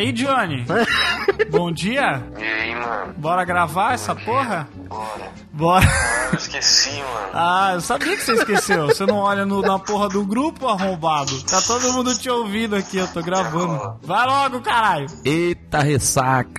aí, Johnny? Bom dia? E aí, mano? Bora gravar essa porra? Bora. Bora. Eu esqueci, mano. Ah, eu sabia que você esqueceu. Você não olha no- na porra do grupo, arrombado. Tá todo mundo te ouvindo aqui, eu tô gravando. Vai logo, caralho. Eita ressaca.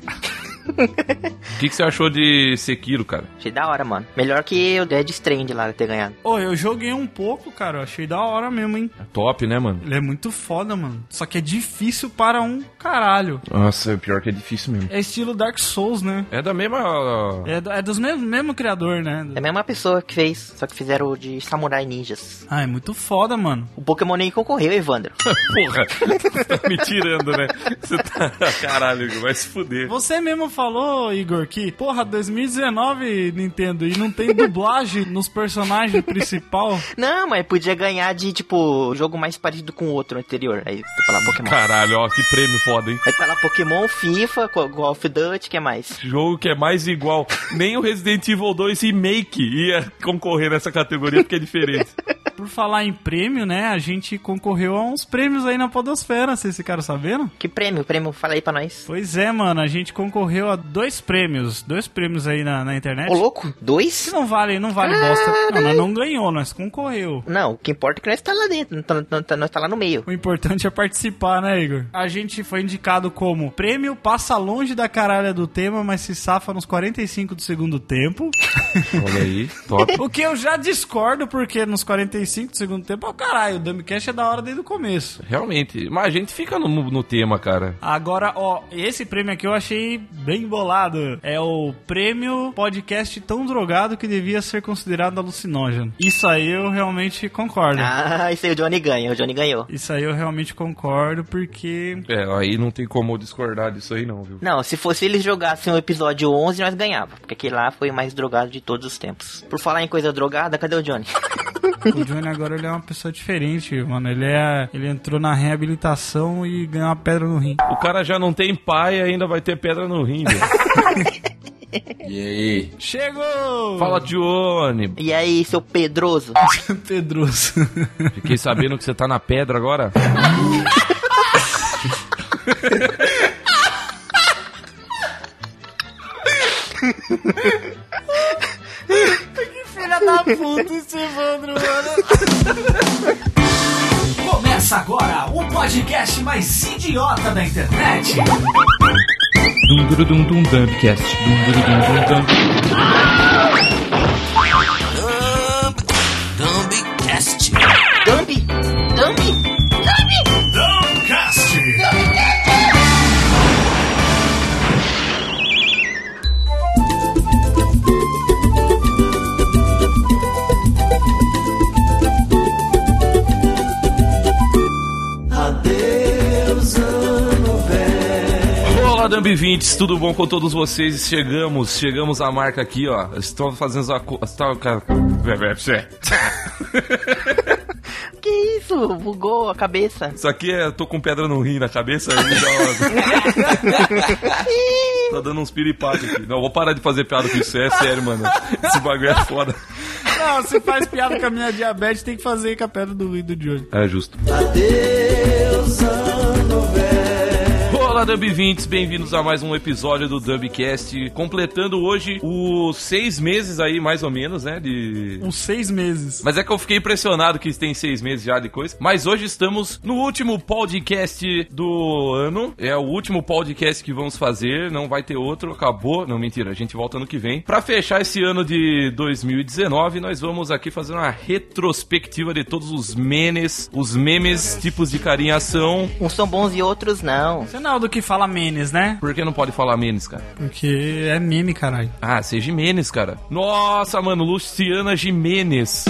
O que, que você achou de Sekiro, cara? Achei da hora, mano. Melhor que o Dead Strand lá ter ganhado. Ô, eu joguei um pouco, cara. Eu achei da hora mesmo, hein? Top, né, mano? Ele é muito foda, mano. Só que é difícil para um caralho. Nossa, é pior que é difícil mesmo. É estilo Dark Souls, né? É da mesma. É, do- é dos mesmos mesmo criador, né? É a mesma pessoa que fez, só que fizeram o de Samurai Ninjas. Ah, é muito foda, mano. O Pokémon nem concorreu, Evandro. Porra, você tá me tirando, né? Você tá. Caralho, vai se fuder. Você mesmo falou, Igor, que, porra, 2019, Nintendo, e não tem dublagem nos personagens principal. Não, mas podia ganhar de, tipo, jogo mais parecido com o outro anterior. Aí você fala Pokémon. Caralho, ó, que prêmio foda, hein? Aí fala Pokémon, FIFA, Call of Duty, que é mais? Jogo que é mais igual. Nem o Resident Evil 2 Remake ia concorrer nessa categoria porque é diferente. Por falar em prêmio, né, a gente concorreu a uns prêmios aí na Podosfera, vocês ficaram sabendo? Que prêmio? Prêmio, fala aí pra nós. Pois é, mano, a gente concorreu a dois prêmios, dois prêmios aí na, na internet. Ô, louco, Que dois? não vale, não vale bosta. Não, nós não ganhou, nós concorreu. Não, o que importa é que nós tá lá dentro, não tá- tá- nós tá lá no meio. O importante é participar, né, Igor? A gente foi indicado como prêmio passa longe da caralha do tema, mas se safa nos 45 do segundo tempo. Olha aí, top. O que eu já discordo, porque nos 45 do segundo tempo, ó, caralho, o Dumbcast é da hora desde o começo. Realmente. Mas a gente fica no, no tema, cara. Agora, ó, esse prêmio aqui eu achei bem bolado. É o prêmio podcast tão drogado que devia ser considerado alucinógeno. Isso aí eu realmente concordo. Ah, isso aí o Johnny ganha, o Johnny ganhou. Isso aí eu realmente concordo, porque É, aí não tem como eu discordar disso aí, não, viu? Não, se fosse eles jogassem o episódio 11, nós ganhava. Porque aquele lá foi o mais drogado de todos os tempos. Por falar em coisa drogada, cadê o Johnny? o Johnny agora ele é uma pessoa diferente, mano. Ele é, ele entrou na reabilitação e ganhou uma pedra no rim. O cara já não tem pai e ainda vai ter pedra no rim, velho. E aí? Chegou! Fala, Johnny. E aí, seu Pedroso? Pedroso. Fiquei sabendo que você tá na pedra agora. Filha da puta esse Evandro, mano. Começa agora o podcast mais idiota da internet. Dum dum dum dum dumpcast. Dum dum dum dum dum. Olá, Dumb 20 tudo bom com todos vocês? Chegamos, chegamos à marca aqui, ó. Estou fazendo a. co- cara. Que isso? Bugou a cabeça. Isso aqui é. Tô com pedra no rim na cabeça. tá dando uns piripaques aqui. Não, vou parar de fazer piada com isso. É sério, mano. Esse bagulho é foda. Não, se faz piada com a minha diabetes, tem que fazer com a pedra do rim do Johnny. É justo. Olá, Dub 20 bem-vindos a mais um episódio do Dubcast, completando hoje os seis meses aí, mais ou menos, né, de... Uns seis meses. Mas é que eu fiquei impressionado que tem seis meses já de coisa. Mas hoje estamos no último podcast do ano. É o último podcast que vamos fazer. Não vai ter outro. Acabou. Não, mentira. A gente volta ano que vem. Pra fechar esse ano de 2019, nós vamos aqui fazer uma retrospectiva de todos os memes, os memes, tipos de carinhação. Uns são bons e outros não. Do que fala menes, né? Por que não pode falar memes, cara? Porque é meme, caralho. Ah, ser Jimenez, cara. Nossa, mano, Luciana Jimenez.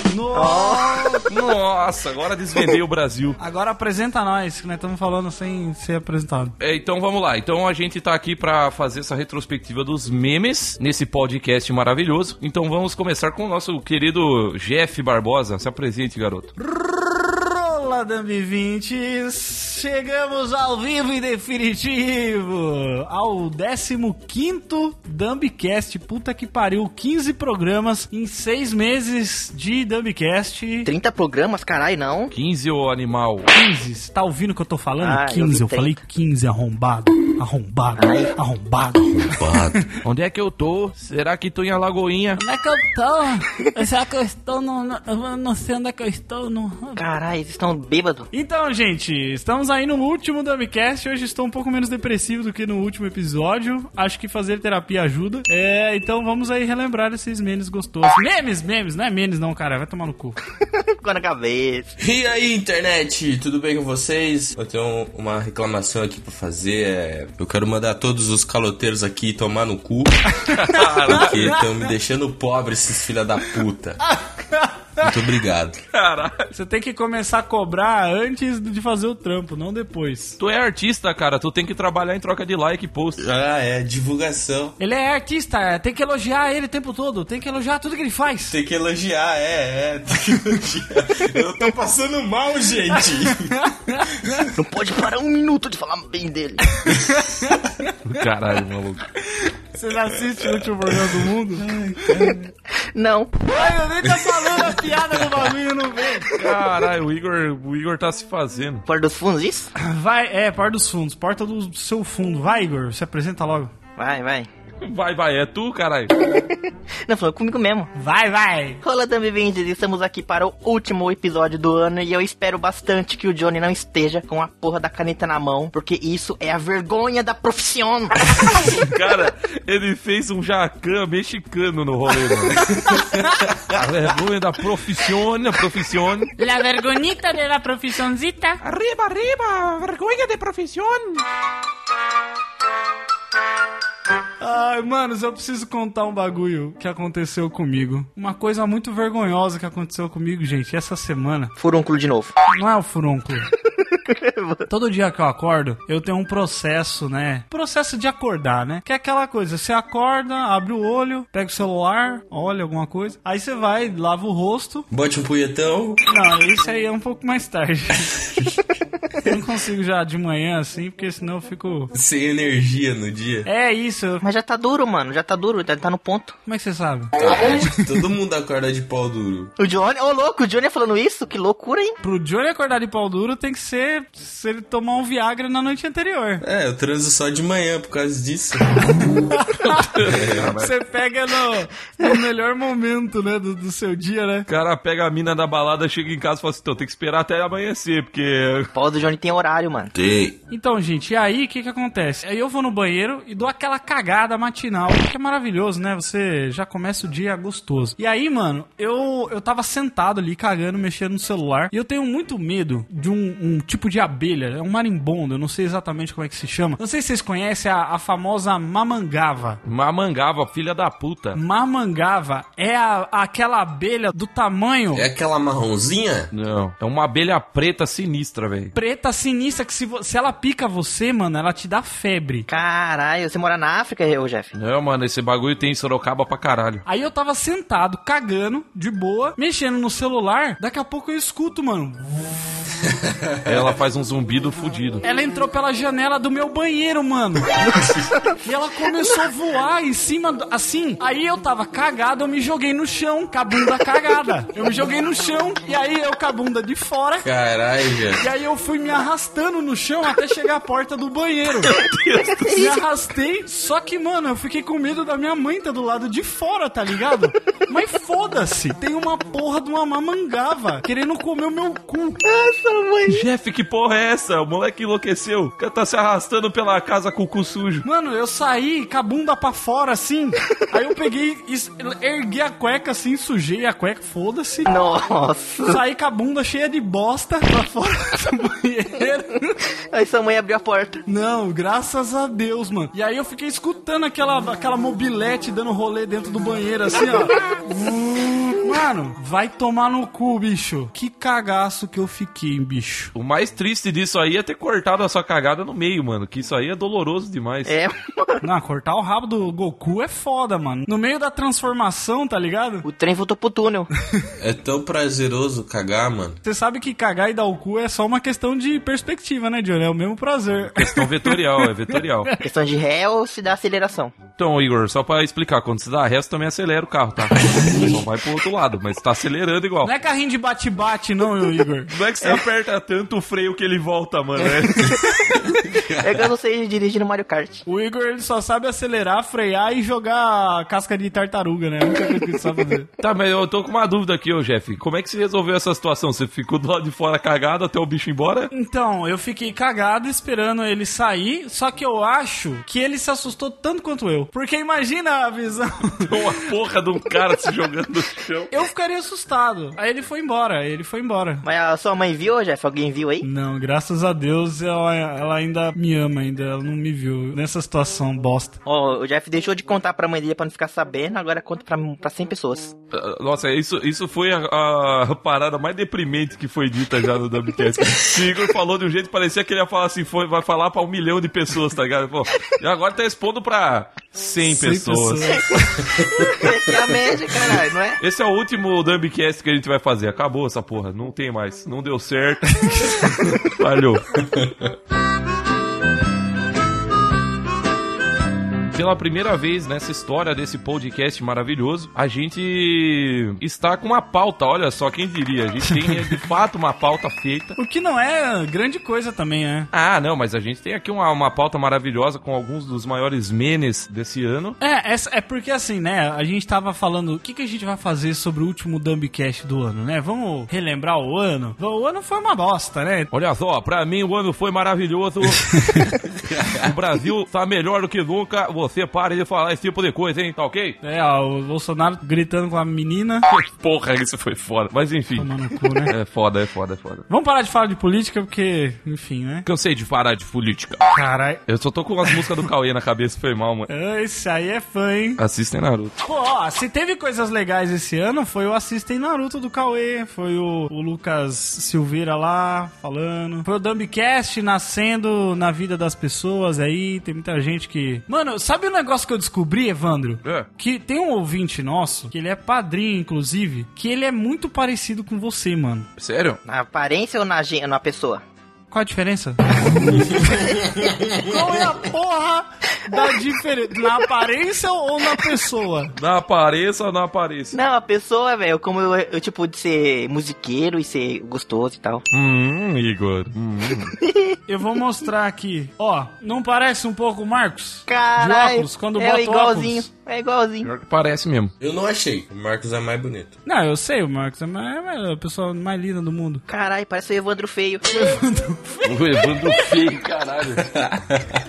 Nossa, agora desvendei o Brasil. Agora apresenta nós, que nós estamos falando sem ser apresentado. É, então vamos lá. Então a gente tá aqui pra fazer essa retrospectiva dos memes nesse podcast maravilhoso. Então vamos começar com o nosso querido Jeff Barbosa. Se apresente, garoto. Olá, Dumb 20 Chegamos ao vivo e definitivo ao 15º Dumbcast. Puta que pariu, 15 programas em 6 meses de Dumbcast. 30 programas, caralho, não. 15 ô animal. 15, você tá ouvindo o que eu tô falando? Ah, eu 15, vi eu, falei 15, arrombado. Arrombado. Arrombado. Pato. Onde é que eu tô? Será que tô em Alagoinha? Onde é que eu tô? Será que eu estou no. não sei onde é que eu estou. No... Caralho, eles estão bêbados. Então, gente, estamos aí no último Dumbcast. Hoje estou um pouco menos depressivo do que no último episódio. Acho que fazer terapia ajuda. É, então vamos aí relembrar esses memes gostosos. Memes, memes, não é memes não, cara. Vai tomar no cu. Ficou na cabeça. E aí, internet, tudo bem com vocês? Eu tenho uma reclamação aqui pra fazer. é, Eu quero mandar todos os caloteiros aqui tomar no cu. porque estão me deixando pobre, esses filha da puta. Muito obrigado. Caralho. Você tem que começar a cobrar antes de fazer o trampo, não depois. Tu é artista, cara. Tu tem que trabalhar em troca de like e post. Ah, é, divulgação. Ele é artista, tem que elogiar ele o tempo todo, tem que elogiar tudo que ele faz. Tem que elogiar, é, é, tem que elogiar. Eu tô passando mal, gente. Não pode parar um minuto de falar bem dele. Caralho, maluco. Você já assiste o último programa do mundo? Não. Ai, eu nem tá falando a piada do bagulho, não vem. Caralho, o Igor, o Igor tá se fazendo. Fora dos fundos, isso? Vai, é, porta dos fundos, porta do seu fundo. Vai, Igor, se apresenta logo. Vai, vai. Vai, vai, é tu, caralho. Não, falou comigo mesmo. Vai, vai. Olá, Dumbvindes, estamos aqui para o último episódio do ano e eu espero bastante que o Johnny não esteja com a porra da caneta na mão, porque isso é a vergonha da profissão. Cara, ele fez um jacan mexicano no rolê, mano. A vergonha da profissão, profissão. La vergonita de la profesionzita. Arriba, arriba, vergonha de profissão. Ai, manos, eu preciso contar um bagulho que aconteceu comigo. Uma coisa muito vergonhosa que aconteceu comigo, gente, essa semana. Furúnculo de novo. Não é o furúnculo. Todo dia que eu acordo, eu tenho um processo, né? Processo de acordar, né? Que é aquela coisa, você acorda, abre o olho, pega o celular, olha alguma coisa, aí você vai, lava o rosto. Bote um punhetão. Não, isso aí é um pouco mais tarde. eu não consigo já de manhã assim, porque senão eu fico. Sem energia no dia. É isso. Mas já tá duro, mano. Já tá duro, já tá no ponto. Como é que você sabe? Ah, todo mundo acorda de pau duro. O Johnny, ô louco, o Johnny falando isso? Que loucura, hein? Pro Johnny acordar de pau duro tem que ser se ele tomar um Viagra na noite anterior. É, eu transo só de manhã por causa disso. Você pega no, no melhor momento, né, do, do seu dia, né? O cara pega a mina da balada, chega em casa e fala assim, então tem que esperar até amanhecer, porque... Pau do Johnny tem horário, mano. Tem. Então, gente, e aí o que que acontece? Aí eu vou no banheiro e dou aquela cagada matinal, que é maravilhoso, né? Você já começa o dia gostoso. E aí, mano, eu, eu tava sentado ali cagando, mexendo no celular, e eu tenho muito medo de um, um tipo de abelha, é um marimbondo, eu não sei exatamente como é que se chama. Não sei se vocês conhecem a, a famosa mamangava. Mamangava, filha da puta. Mamangava é a, aquela abelha do tamanho É aquela marronzinha? Não, é uma abelha preta sinistra, velho. Preta sinistra que se, se ela pica você, mano, ela te dá febre. Caralho, você mora na África, ô Jeff? Não, mano, esse bagulho tem em Sorocaba pra caralho. Aí eu tava sentado, cagando, de boa, mexendo no celular. Daqui a pouco eu escuto, mano. Ela faz um zumbido fudido. Ela entrou pela janela do meu banheiro, mano. e ela começou a voar em cima, do- assim. Aí eu tava cagado, eu me joguei no chão, com a bunda cagada. Eu me joguei no chão, e aí eu com a bunda de fora. Caralho, E já. aí eu fui me arrastando no chão até chegar à porta do banheiro. Me arrastei, só que, mano, eu fiquei com medo da minha mãe tá do lado de fora, tá ligado? Mas foda-se, tem uma porra de uma mamangava querendo comer o meu cu. Jeff, que porra é essa? O moleque enlouqueceu. O cara tá se arrastando pela casa com o cu sujo. Mano, eu saí com a bunda pra fora, assim. Aí eu peguei, ergui a cueca assim, sujei a cueca, foda-se. Nossa. Saí com a bunda cheia de bosta pra fora do banheiro. Aí sua mãe abriu a porta. Não, graças a Deus, mano. E aí eu fiquei escutando aquela, aquela mobilete dando rolê dentro do banheiro, assim, ó. Mano, vai tomar no cu, bicho. Que cagaço que eu fiquei, bicho. O mais triste disso aí é ter cortado a sua cagada no meio, mano. Que isso aí é doloroso demais. É, Não, cortar o rabo do Goku é foda, mano. No meio da transformação, tá ligado? o trem voltou pro túnel. É tão prazeroso cagar, mano. Você sabe que cagar e dar o cu é só uma questão de perspectiva, né, Johnny? É o mesmo prazer. Questão vetorial, é vetorial. Questão de ré ou se dá aceleração. Então, Igor, só pra explicar, quando você dá ré, você também acelera o carro, tá? Só vai pro outro lado. mas tá acelerando igual. Não é carrinho de bate-bate, não, Igor. Não é que você aperta tanto o freio que ele volta, mano. né? É que eu não sei dirigir no Mario Kart. O Igor ele só sabe acelerar, frear e jogar casca de tartaruga, né? A única coisa que ele sabe fazer. Tá, mas eu tô com uma dúvida aqui, ô Jeff. Como é que você resolveu essa situação? Você ficou do lado de fora cagado até o bicho ir embora? Então, eu fiquei cagado esperando ele sair, só que eu acho que ele se assustou tanto quanto eu. Porque imagina a visão. Uma porra de um cara se jogando no chão. Eu ficaria assustado. Aí ele foi embora, ele foi embora. Mas a sua mãe viu, Jeff? Alguém viu aí? Não, graças a Deus ela, ela ainda me ama, ainda. Ela não me viu nessa situação bosta. Ó, o Jeff deixou de contar pra mãe dele pra não ficar sabendo, agora conta pra, pra 100 pessoas. Ah, Nossa, isso, isso foi a, a parada mais deprimente que foi dita já no Dumbcast. O Igor falou de um jeito que parecia que ele ia falar assim, foi, vai falar pra um milhão de pessoas, tá ligado? Pô, e agora tá expondo pra 100, 100 pessoas. Essa é a média, caralho, não é? Esse é o último Dumbcast que a gente vai fazer. Acabou essa porra. Não tem mais. Não deu certo. Falhou. Pela primeira vez nessa história desse podcast maravilhoso, a gente está com uma pauta. Olha só, quem diria? A gente tem de fato uma pauta feita. O que não é grande coisa também, é. Ah, não, mas a gente tem aqui uma, uma pauta maravilhosa com alguns dos maiores menes desse ano. É, essa, é porque assim, né? A gente tava falando o que, que a gente vai fazer sobre o último Dumbcast do ano, né? Vamos relembrar o ano. O ano foi uma bosta, né? Olha só, pra mim o ano foi maravilhoso. o Brasil tá melhor do que nunca. Você pare de falar esse tipo de coisa, hein? Tá ok? É, ó, o Bolsonaro gritando com a menina. Porra, isso foi foda. Mas enfim. Cu, né? É foda, é foda, é foda. Vamos parar de falar de política, porque, enfim, né? Cansei de parar de política. Caralho. Eu só tô com as músicas do Cauê na cabeça, foi mal, mano. Esse aí é fã, hein? Assistem Naruto. Pô, ó, se teve coisas legais esse ano, foi o Assistem Naruto do Cauê, foi o, o Lucas Silveira lá falando, foi o Dumbcast nascendo na vida das pessoas aí, tem muita gente que... Mano, sabe o negócio que eu descobri, Evandro? É. Que tem um ouvinte nosso, que ele é padrinho, inclusive, que ele é muito parecido com você, mano. Sério? Na aparência ou na, na pessoa? Qual a diferença? Qual é a porra da diferença? Na aparência ou na pessoa? Na aparência ou não aparência? Não, a pessoa, velho, como eu, eu, tipo, de ser musiqueiro e ser gostoso e tal. Hum, Igor. Hum. Eu vou mostrar aqui. Ó, não parece um pouco o Marcos? Caralho, De óculos, quando é bota igualzinho, óculos. é igualzinho. Parece mesmo. Eu não achei. O Marcos é mais bonito. Não, eu sei, o Marcos é mais- é a pessoa mais linda do mundo. Caralho, parece o Evandro feio. O Evandro feio, caralho.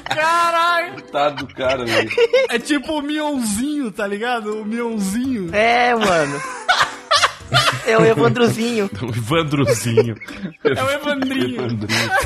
Caralho! Coitado do cara, velho. É tipo o Mionzinho, tá ligado? O Mionzinho. É, mano. É o Evandrozinho. O Evandrozinho. É o Evandrinho. Evandrinho.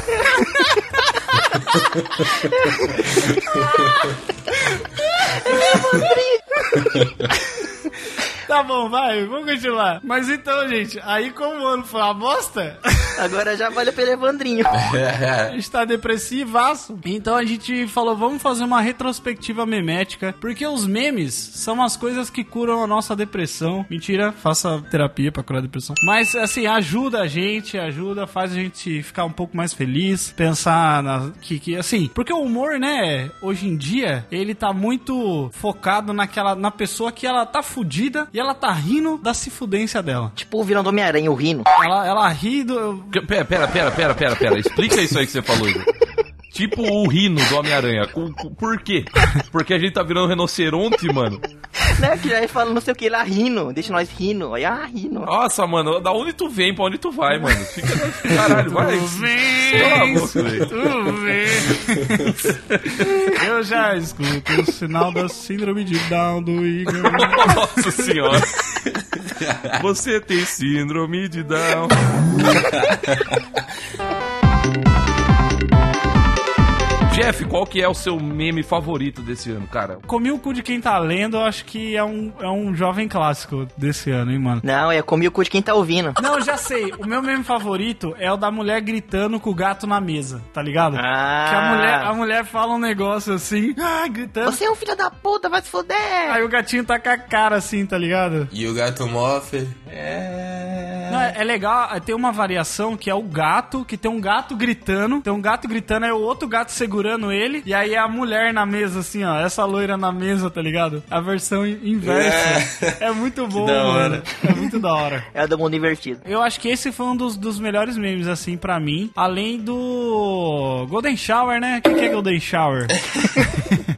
Tá bom, vai, vamos continuar. Mas então, gente, aí como o ano foi uma bosta, Agora já valeu pelo Evandrinho. a gente tá depressivaço. Então a gente falou, vamos fazer uma retrospectiva memética, porque os memes são as coisas que curam a nossa depressão. Mentira, faça terapia pra curar a depressão. Mas, assim, ajuda a gente, ajuda, faz a gente ficar um pouco mais feliz, pensar na... Que, que, assim, porque o humor, né, hoje em dia, ele tá muito focado naquela, na pessoa que ela tá fudida e ela tá rindo da se fudência dela. tipo o vilão do Homem-Aranha, o Rino. Ela, ela ri do... Pera, pera, pera, pera, pera, pera. Explica isso aí que você falou, Igor. Tipo o rino do Homem-Aranha. Por quê? Porque a gente tá virando rinoceronte, mano. Né, que já fala não sei o que lá, rindo. Deixa nós rindo. Aí, ah, rindo. Nossa, mano, da onde tu vem, pra onde tu vai, mano? Fica caralho, vai. Boca, velho. tudo bem. Eu já escuto o sinal da síndrome de Down do Igor. Nossa senhora. Você tem síndrome de Down. Jeff, qual que é o seu meme favorito desse ano, cara? Comi o cu de quem tá lendo, eu acho que é um, é um jovem clássico desse ano, hein, mano. Não, é comi o cu de quem tá ouvindo. Não, já sei. O meu meme favorito é o da mulher gritando com o gato na mesa, tá ligado? Ah. Que a mulher, a mulher fala um negócio assim, ah, gritando. Você é um filho da puta, vai se fuder. Aí o gatinho tá com a cara assim, tá ligado? E o gato mofe. É. Não, é, é legal, é, tem uma variação que é o gato, que tem um gato gritando, tem um gato gritando, aí o outro gato segurando ele, e aí a mulher na mesa, assim, ó, essa loira na mesa, tá ligado? A versão in- inversa. É, muito bom, mano. É muito da hora. É o do mundo invertido. Eu acho que esse foi um dos, dos melhores memes, assim, pra mim. Além do Golden Shower, né? O que, que é Golden Shower?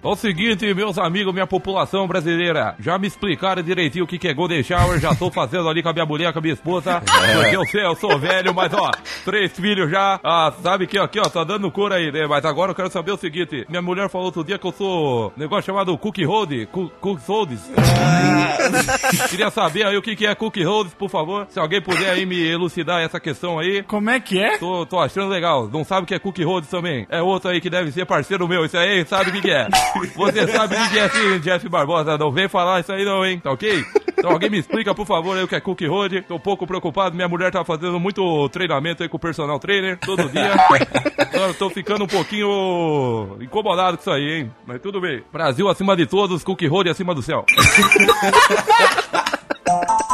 É o seguinte, meus amigos, minha população brasileira, já me explicaram direitinho o que, que é Golden Shower, já tô fazendo ali com a minha mulher, com a minha esposa, porque eu sei, eu sou velho, mas ó, três filhos já, ah, sabe que aqui, ó, tá dando cor aí, né? Mas agora eu quero saber o seguinte, minha mulher falou outro dia que eu sou um negócio chamado Cookie Hold, Coo- Cookie Holds. Queria saber aí o que, que é Cookie Holds, por favor, se alguém puder aí me elucidar essa questão aí. Como é que é? Tô, tô achando legal. Não sabe o que é Cookie Holds também? É outro aí que deve ser parceiro meu. Isso aí, sabe o que, que é? Você sabe o que, que é sim, Jeff Barbosa. Não vem falar isso aí não, hein? Tá ok? Então alguém me explica, por favor, aí o que é Cookie Hold. Tô um pouco preocupado. Minha mulher tá fazendo muito treinamento aí com o personal trainer todo dia. Então, tô ficando um pouquinho incomodado com isso aí, hein? Mas tudo bem. Brasil acima de todos, Cookie Hold acima do céu.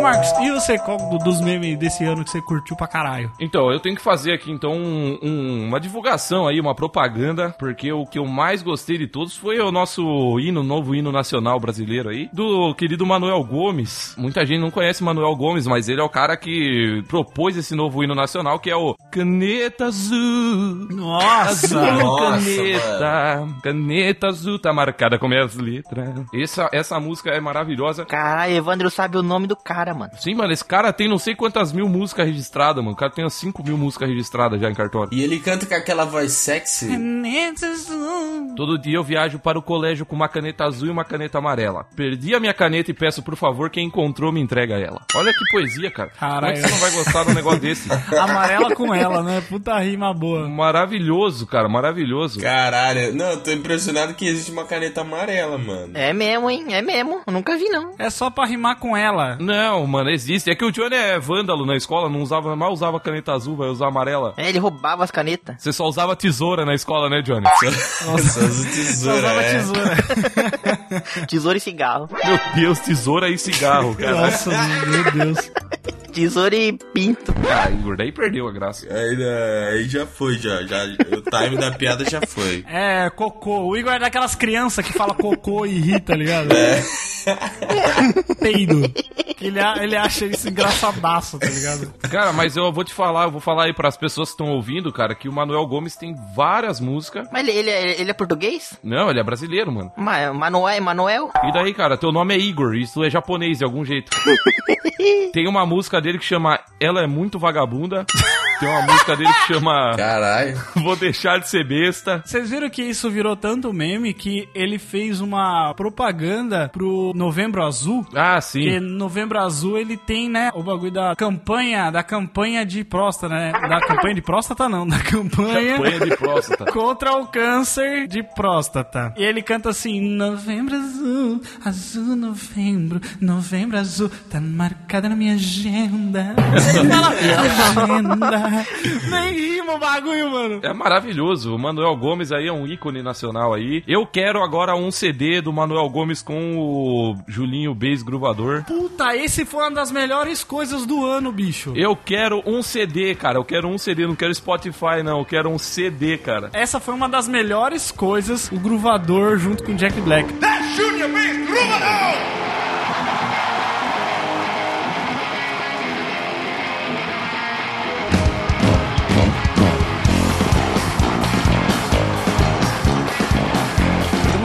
Ô Marcos, e você, qual do- dos memes desse ano que você curtiu pra caralho? Então, eu tenho que fazer aqui então um- um- uma divulgação aí, uma propaganda, porque o que eu mais gostei de todos foi o nosso hino, novo hino nacional brasileiro aí, do querido Manuel Gomes. Muita gente não conhece Manuel Gomes, mas ele é o cara que propôs esse novo hino nacional, que é o Caneta Azul. Nossa! Azul, Nossa, caneta, caneta azul tá marcada com minhas letras. Essa, essa música é maravilhosa. Caralho, Evandro sabe o nome do cara, mano. Sim, mano, esse cara tem não sei quantas mil músicas registradas, mano. O cara tem umas 5 mil músicas registradas já em cartório. E ele canta com aquela voz sexy. Todo dia eu viajo para o colégio com uma caneta azul e uma caneta amarela. Perdi a minha caneta e peço, por favor, quem encontrou me entrega ela. Olha que poesia, cara. Como é Caralho. que você não vai gostar de um negócio desse? Amarela com ela, né? Puta rima boa. Maravilhoso, cara, maravilhoso. Caralho, não, eu tô impressionado que existe uma caneta amarela, mano. É mesmo, hein? É mesmo. Eu nunca vi, não. É só pra rimar com ela. Não, mano, existe. É que o Johnny é vândalo na escola, não usava, mal usava caneta azul, vai usar amarela. É, ele roubava as canetas. Você só usava tesoura na escola, né, Johnny? Só usa Só tesoura, usava é. tesoura. Tesoura e cigarro. Meu Deus, tesoura e cigarro, cara. Nossa, meu Deus. Tesoura e pinto. Ah, Igor, daí perdeu a graça. Aí, aí já foi, já, já. O time da piada já foi. É, cocô. O Igor é daquelas crianças que fala cocô e ri, tá ligado? É. Peido. Ele, ele acha isso engraçadaço, tá ligado? Cara, mas eu vou te falar, eu vou falar aí pras pessoas que estão ouvindo, cara, que o Manuel Gomes tem várias músicas. Mas ele, ele, é- ele é português? Não, ele é brasileiro, mano. Ma Manuel, Manuel? E daí, cara, teu nome é Igor, isso é japonês de algum jeito. Tem uma música dele que chama Ela é muito vagabunda. Tem uma música dele que chama Caralho. Vou deixar de ser besta. Vocês viram que isso virou tanto meme que ele fez uma propaganda pro Novembro Azul? Ah, Porque sim. Novembro Azul ele tem, né, o bagulho da campanha, da campanha de próstata, né? Da campanha de próstata não, da campanha Campanha de próstata. contra o câncer de próstata. E ele canta assim: Novembro azul, azul novembro, novembro azul, tá marcada na minha agenda. Ele fala, agenda. Nem rima o bagulho, mano. É maravilhoso. O Manuel Gomes aí é um ícone nacional aí. Eu quero agora um CD do Manuel Gomes com o Julinho Bass Gruvador. Puta, esse foi uma das melhores coisas do ano, bicho. Eu quero um CD, cara. Eu quero um CD, não quero Spotify, não. Eu quero um CD, cara. Essa foi uma das melhores coisas, o Gruvador junto com o Jack Black. Eu não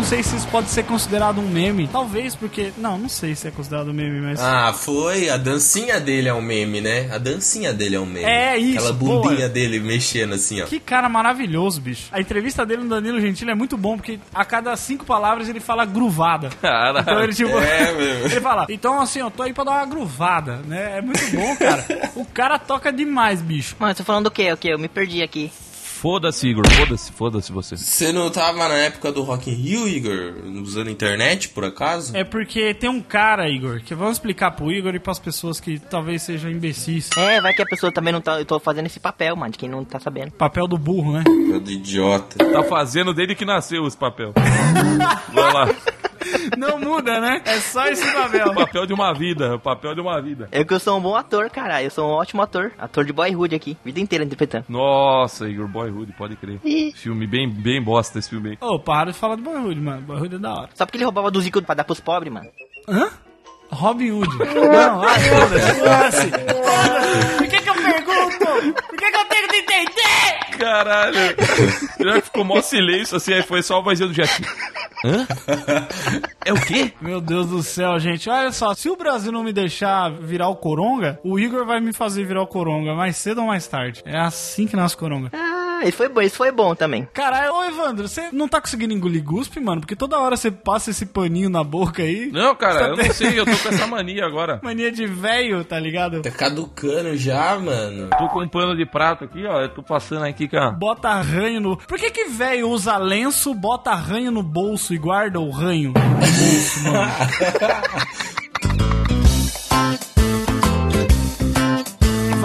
sei se isso pode ser considerado um meme. Talvez, porque. Não, não sei se é considerado um meme, mas. Ah, foi. A dancinha dele é um meme, né? A dancinha dele é um meme. É isso, Aquela bundinha boa. dele mexendo assim, ó. Que cara maravilhoso, bicho. A entrevista dele no Danilo Gentili é muito bom, porque a cada cinco palavras ele fala gruvada. Cara, Então ele tipo. É. Ele fala, então assim, eu tô aí pra dar uma gruvada, né? É muito bom, cara. O cara toca demais, bicho. Mano, você tá falando do quê? O quê? Eu me perdi aqui. Foda-se, Igor. Foda-se, foda-se você. Você não tava na época do Rock in Rio, Igor? Usando internet, por acaso? É porque tem um cara, Igor, que vamos explicar pro Igor e pras pessoas que talvez sejam imbecis. É, vai que a pessoa também não tá. Eu tô fazendo esse papel, mano, de quem não tá sabendo. Papel do burro, né? Eu do idiota. Tá fazendo desde que nasceu esse papel. Vai lá. Não muda, né? É só esse papel. O papel de uma vida, o papel de uma vida. É que eu sou um bom ator, cara. Eu sou um ótimo ator. Ator de boyhood aqui. Vida inteira interpretando. Nossa, Igor Boyhood, pode crer. Filme bem, bem bosta esse filme aí. Ô, para de falar do Boyhood, mano. Boyhood é da hora. Só porque ele roubava do Zico pra dar pros pobres, mano. Hã? Robin Hood. Não, ah, foda-se. Por que que eu pergunto? Por que que eu tenho que entender? Caralho. Já que ficou mó silêncio assim, aí foi só a vozinha do Jeff. Hã? É o quê? Meu Deus do céu, gente. Olha só, se o Brasil não me deixar virar o Coronga, o Igor vai me fazer virar o Coronga mais cedo ou mais tarde. É assim que nasce Coronga. Ah, isso foi bom, isso foi bom também. Caralho, ô Evandro, você não tá conseguindo engolir guspe, mano? Porque toda hora você passa esse paninho na boca aí. Não, cara, eu não sei, eu tô com essa mania agora. Mania de velho, tá ligado? Tá caducando já, mano. Tô com um pano de prato aqui, ó. Eu tô passando aqui, cara. Bota ranho no. Por que que velho usa lenço, bota ranho no bolso e guarda o ranho no bolso, mano?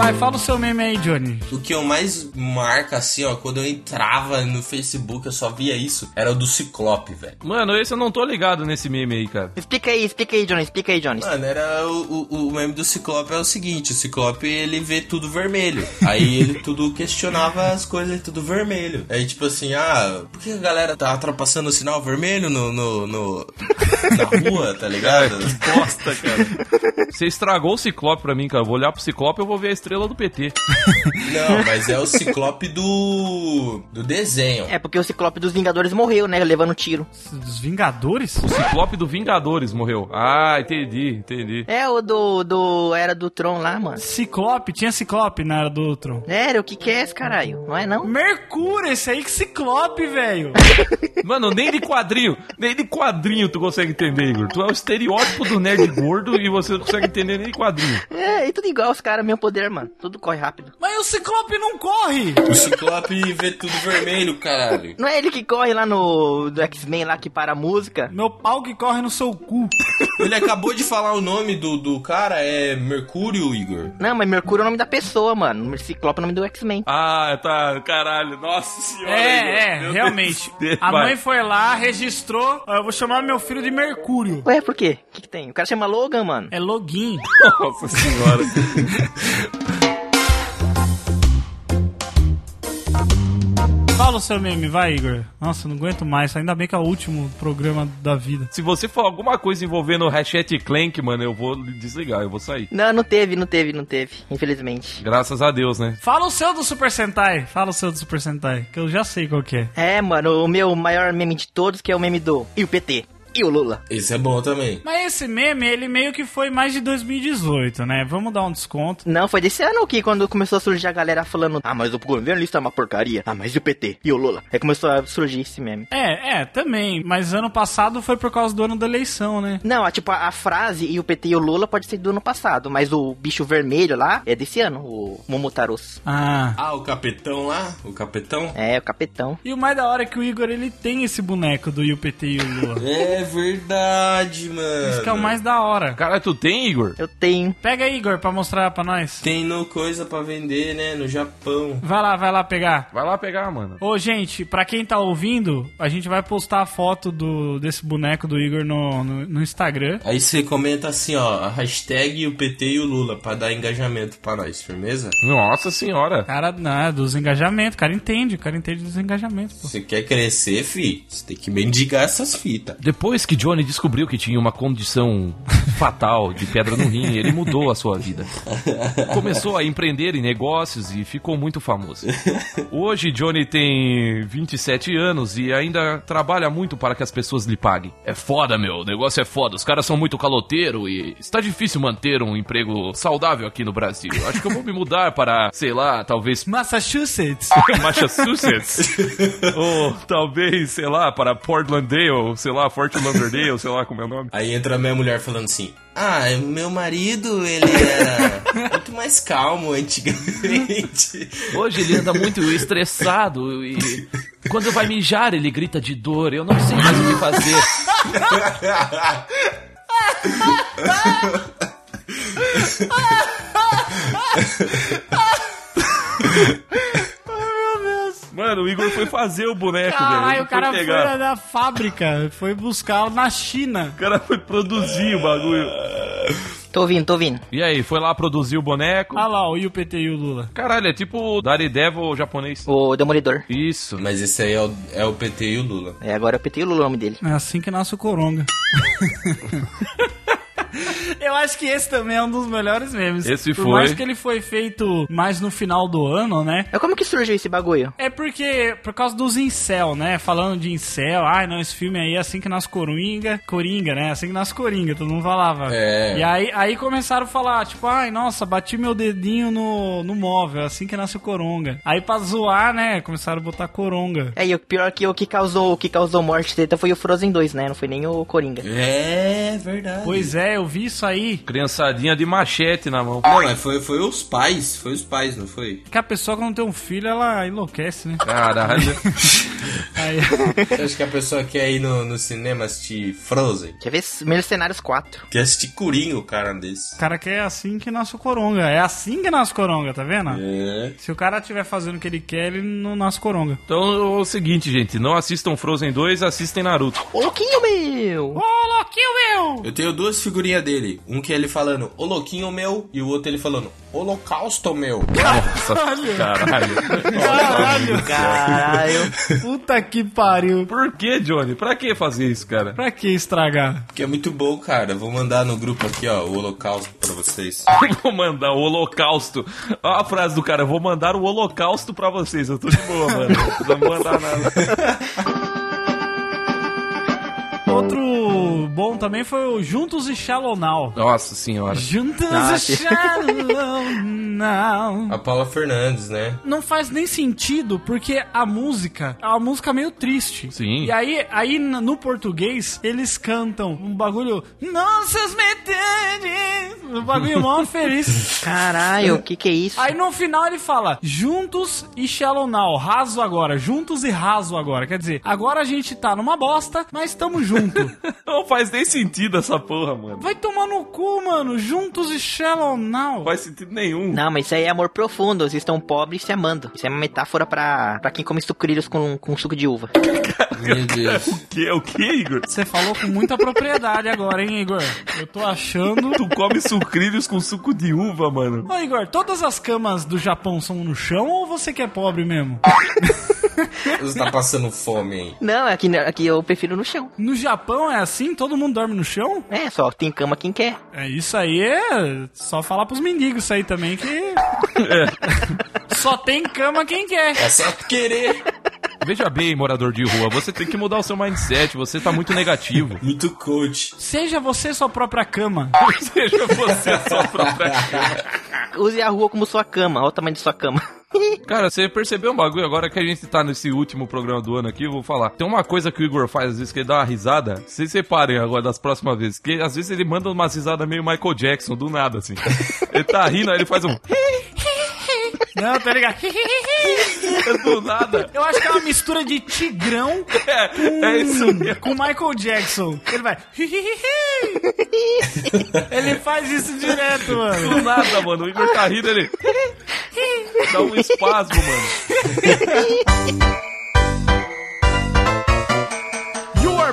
Vai, fala o seu meme aí, Johnny. O que eu mais marca, assim, ó, quando eu entrava no Facebook, eu só via isso, era o do Ciclope, velho. Mano, esse eu não tô ligado nesse meme aí, cara. Explica aí, explica aí, Johnny. Explica aí, Johnny. Mano, era o, o, o meme do Ciclope é o seguinte, o Ciclope ele vê tudo vermelho. Aí ele tudo questionava as coisas tudo vermelho. Aí tipo assim, ah, por que a galera tá ultrapassando o sinal vermelho no, no, no- na rua, tá ligado? Bosta, cara. Você estragou o Ciclope pra mim, cara. Eu vou olhar pro Ciclope e eu vou ver a estrela do PT. Não, mas é o Ciclope do do desenho. É porque o Ciclope dos Vingadores morreu, né? Levando tiro. Dos Vingadores? O Ciclope do Vingadores morreu. Ah, entendi, entendi. É o do, do Era do Tron lá, mano. Ciclope? Tinha Ciclope na era do Ultron. Sério, o que que é esse caralho? Não é não? Mercúrio, esse aí que Ciclope, velho. Mano, nem de quadrinho, nem de quadrinho tu consegue entender, Igor. Tu é o estereótipo do nerd gordo e você não consegue entender nem de quadrinho. É, e tudo igual os caras, meu poder, mano. Tudo corre rápido. Mas o Ciclope não corre. O Ciclope vê tudo vermelho, caralho. Não é ele que corre lá no do X-Men lá que para a música? Meu pau que corre no seu cu. Ele acabou de falar o nome do, do cara, é Mercúrio, Igor. Não, mas Mercúrio é o nome da pessoa, mano. Ciclope é o nome do X-Men. Ah, tá, caralho. Nossa senhora. É, Igor. é, Meu realmente. Deus. A Vai. mãe foi lá, registrou. ó, Eu vou chamar meu filho de Mercúrio. Ué, por quê? O que, que tem? O cara chama Logan, mano. É login. Nossa senhora. Fala o seu meme, vai, Igor. Nossa, não aguento mais. Ainda bem que é o último programa da vida. Se você for alguma coisa envolvendo o Ratchet Clank, mano, eu vou desligar, eu vou sair. Não, não teve, não teve, não teve. Infelizmente. Graças a Deus, né? Fala o seu do Super Sentai. Fala o seu do Super Sentai, que eu já sei qual que é. É, mano, o meu maior meme de todos, que é o meme do e o PT. E o Lula. Esse é bom também. Mas esse meme, ele meio que foi mais de 2018, né? Vamos dar um desconto. Não, foi desse ano que quando começou a surgir a galera falando Ah, mas o governista é uma porcaria. Ah, mas e o PT? E o Lula? Aí começou a surgir esse meme. É, é, também. Mas ano passado foi por causa do ano da eleição, né? Não, a, tipo, a, a frase e o PT e o Lula pode ser do ano passado, mas o bicho vermelho lá é desse ano, o Momotaros. Ah. Ah, o capetão lá? O capetão? É, o capetão. E o mais da hora é que o Igor, ele tem esse boneco do UPT e o Lula. É verdade, mano. Isso que é o mais da hora. Cara, tu tem, Igor? Eu tenho. Pega aí, Igor, pra mostrar pra nós. Tem no coisa pra vender, né? No Japão. Vai lá, vai lá pegar. Vai lá pegar, mano. Ô, gente, pra quem tá ouvindo, a gente vai postar a foto do, desse boneco do Igor no, no, no Instagram. Aí você comenta assim, ó, a hashtag o PT e o Lula, pra dar engajamento pra nós, firmeza? Nossa senhora. Cara, não, é dos engajamentos. O cara entende, o cara entende dos engajamentos, pô. Você quer crescer, fi? Você tem que mendigar essas fitas. Depois que Johnny descobriu que tinha uma condição fatal de pedra no rim, ele mudou a sua vida. Começou a empreender em negócios e ficou muito famoso. Hoje Johnny tem 27 anos e ainda trabalha muito para que as pessoas lhe paguem. É foda, meu, o negócio é foda. Os caras são muito caloteiro e está difícil manter um emprego saudável aqui no Brasil. Acho que eu vou me mudar para, sei lá, talvez Massachusetts. Massachusetts. ou talvez, sei lá, para Portlanddale, sei lá, Fort Lauderdale, sei lá como é o nome. Aí entra a minha mulher falando assim: Ah, meu marido, ele era muito mais calmo antigamente. Hoje ele anda muito estressado e quando vai mijar ele grita de dor. Eu não sei mais o que fazer. Mano, o Igor foi fazer o boneco, velho. Caralho, o cara foi foi na, na fábrica, foi buscar na China. O cara foi produzir o bagulho. Tô ouvindo, tô ouvindo. E aí, foi lá produzir o boneco. Ah lá, o IUPT e o Lula. Caralho, é tipo o Daredevil japonês. O Demolidor. Isso. Mas esse aí é o, é o PT e o Lula. É, agora eu petei o Lula o nome dele. É assim que nasce o Coronga. Eu acho que esse também é um dos melhores memes. Esse Por foi. mais que ele foi feito mais no final do ano, né? É como que surgiu esse bagulho? É porque, por causa dos incel, né? Falando de incel, ai não, esse filme aí é assim que nasce Coringa, Coringa, né? Assim que nasce Coringa, todo mundo falava. É. E aí, aí começaram a falar, tipo, ai, nossa, bati meu dedinho no, no móvel, assim que nasce o Coronga. Aí pra zoar, né? Começaram a botar Coronga. É, e o pior é que o que causou, o que causou morte treta foi o Frozen 2, né? Não foi nem o Coringa. É verdade. Pois é, eu vi isso aí. Criançadinha de machete na mão. Não, mas foi, foi os pais. Foi os pais, não foi? Que a pessoa quando tem um filho, ela enlouquece, né? Caralho. Aí, Você acha que a pessoa quer ir no, no cinema assistir Frozen? Quer ver Mercenários 4? Quer assistir Coringa, o cara desse? o cara quer é assim que nasce o Coronga. É assim que nasce o Coronga, tá vendo? É. Se o cara estiver fazendo o que ele quer, ele não nasce Coronga. Então é o seguinte, gente. Não assistam Frozen 2, assistem Naruto. Ô, louquinho meu! Ô, louquinho meu! Eu tenho duas figurinhas dele. Um que é ele falando, ô louquinho meu, e o outro ele falando, holocausto meu. Nossa, caralho. Caralho! Caralho. Puta que pariu. Por que, Johnny? Pra que fazer isso, cara? Pra que estragar? Que é muito bom, cara. Vou mandar no grupo aqui, ó, o holocausto pra vocês. Vou mandar o holocausto. Olha a frase do cara, vou mandar o holocausto pra vocês. Eu tô de boa, mano. Não precisa mandar nada. Outro bom também foi o Juntos e Shallow Now. Nossa senhora. Juntos Ah, e sim. Shallow Now. A Paula Fernandes, né? Não faz nem sentido, porque a música é uma música meio triste. Sim. E aí, aí no português, eles cantam um bagulho. Nossas metades! Um bagulho mó feliz. Caralho, o que que é isso? Aí no final ele fala juntos e shallow now, raso agora, juntos e raso agora. Quer dizer, agora a gente tá numa bosta, mas tamo junto. Não faz nem sentido essa porra, mano. Vai tomar no cu, mano, juntos e shallow now. Não faz sentido nenhum. Não, mas isso aí é amor profundo. Vocês estão pobres se amando. Isso é uma metáfora pra, pra quem come sucrilhos com, com suco de uva. Meu Deus. O que? O que, Igor? Você falou com muita propriedade agora, hein, Igor? Eu tô achando. Tu come sucrilhos com suco de uva, mano. Ô, Igor, todas as camas do Japão são no chão ou você que é pobre mesmo? Você tá passando fome aí. Não, aqui, aqui eu prefiro no chão. No Japão é assim? Todo mundo dorme no chão? É, só tem cama quem quer. É isso aí, é só falar pros mendigos isso aí também que. Só tem cama quem quer. É só querer. Veja bem, morador de rua, você tem que mudar o seu mindset, você tá muito negativo. Muito coach. Seja você sua própria cama. Seja você a sua própria cara. Use a rua como sua cama. Olha o tamanho de sua cama. Cara, você percebeu um bagulho agora que a gente tá nesse último programa do ano aqui, eu vou falar. Tem uma coisa que o Igor faz às vezes que ele dá uma risada. Vocês separem agora das próximas vezes. Que às vezes ele manda umas risadas meio Michael Jackson, do nada, assim. Ele tá rindo, aí ele faz um. Não, tá ligado? do nada. Eu acho que é uma mistura de Tigrão É, é isso mesmo. com Michael Jackson. Ele vai. Ele faz isso direto, mano. Do nada, mano. O Igor tá rindo, ele. Dá um espasmo, mano.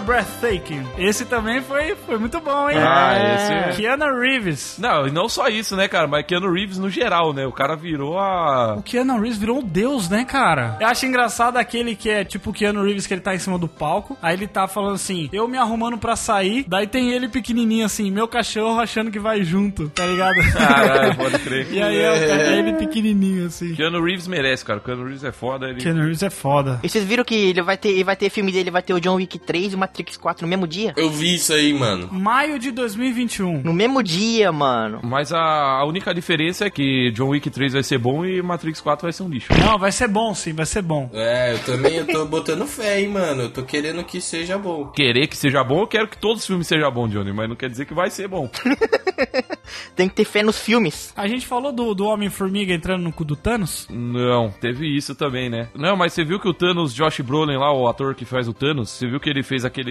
Breathtaking. Esse também foi, foi muito bom, hein? Ah, esse é. Keanu Reeves. Não, e não só isso, né, cara? Mas Keanu Reeves no geral, né? O cara virou a. O Keanu Reeves virou um deus, né, cara? Eu acho engraçado aquele que é tipo o Keanu Reeves que ele tá em cima do palco. Aí ele tá falando assim, eu me arrumando pra sair. Daí tem ele pequenininho assim, meu cachorro achando que vai junto, tá ligado? Caralho, pode crer. E aí é, é ele pequenininho assim. Keanu Reeves merece, cara. O Keanu Reeves é foda. Ele... Keanu Reeves é foda. E vocês viram que ele vai ter, ele vai ter filme dele, vai ter o John Wick 3 e o Matrix 4 no mesmo dia? Eu vi isso aí, mano. Maio de 2021. No mesmo dia, mano. Mas a, a única diferença é que John Wick 3 vai ser bom e Matrix 4 vai ser um lixo. Não, vai ser bom sim, vai ser bom. É, eu também eu tô botando fé, hein, mano. Eu tô querendo que seja bom. Querer que seja bom, eu quero que todos os filmes sejam bons, Johnny, mas não quer dizer que vai ser bom. Tem que ter fé nos filmes. A gente falou do, do Homem-Formiga entrando no cu do Thanos? Não, teve isso também, né? Não, mas você viu que o Thanos, Josh Brolin lá, o ator que faz o Thanos, você viu que ele fez aquele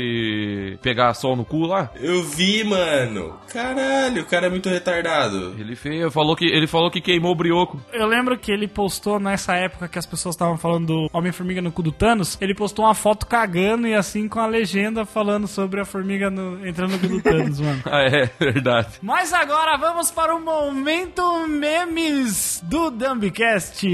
pegar sol no cu lá? Eu vi, mano. Caralho, o cara é muito retardado. Ele fez, falou que ele falou que queimou o brioco. Eu lembro que ele postou nessa época que as pessoas estavam falando do Homem-Formiga no cu do Thanos, ele postou uma foto cagando e assim com a legenda falando sobre a formiga no- entrando no cu do Thanos, mano. Ah, é, verdade. Mas agora vamos para o momento memes do Dumbcast.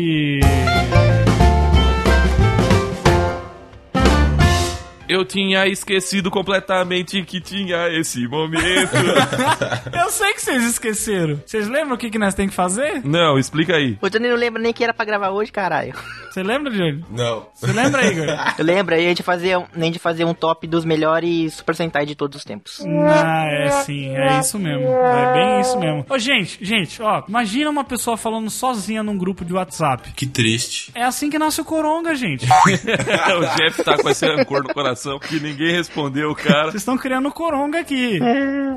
Eu tinha esquecido completamente que tinha esse momento. Eu sei que vocês esqueceram. Vocês lembram o que, que nós temos que fazer? Não, explica aí. O Johnny não lembra nem que era pra gravar hoje, caralho. Você lembra, Johnny? Não. Você lembra, Igor? Eu lembro, aí a gente fazia, a gente fazia um top dos melhores Super Sentai de todos os tempos. Ah, é sim, é isso mesmo. É bem isso mesmo. Ô, gente, gente, ó, imagina uma pessoa falando sozinha num grupo de WhatsApp. Que triste. É assim que nasce o Coronga, gente. o Jeff tá com esse rancor no coração que ninguém respondeu o cara. Vocês estão criando Coronga aqui.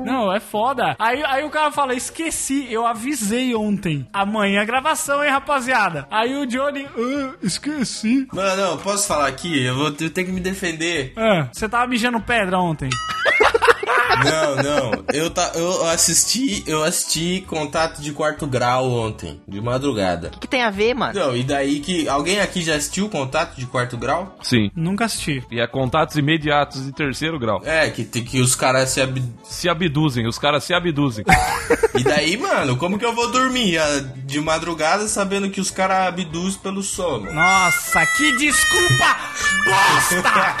Não, é foda. Aí, aí o cara fala, esqueci, eu avisei ontem. Amanhã é gravação, hein, rapaziada? Aí o Johnny, "Ah, esqueci. Mano, não, posso falar aqui? Eu vou eu tenho que me defender. Ah, você tava mijando pedra ontem. Não, não. Eu, tá, eu assisti, eu assisti Contato de Quarto Grau ontem, de madrugada. O que, que tem a ver, mano? Não, e daí que alguém aqui já assistiu Contato de Quarto Grau? Sim. Nunca assisti. E é contatos imediatos de terceiro grau. É, que tem que os caras se ab... Se abduzem, os caras se abduzem. E daí, mano, como que eu vou dormir de madrugada sabendo que os caras abduzem pelo sono? Nossa, que desculpa bosta!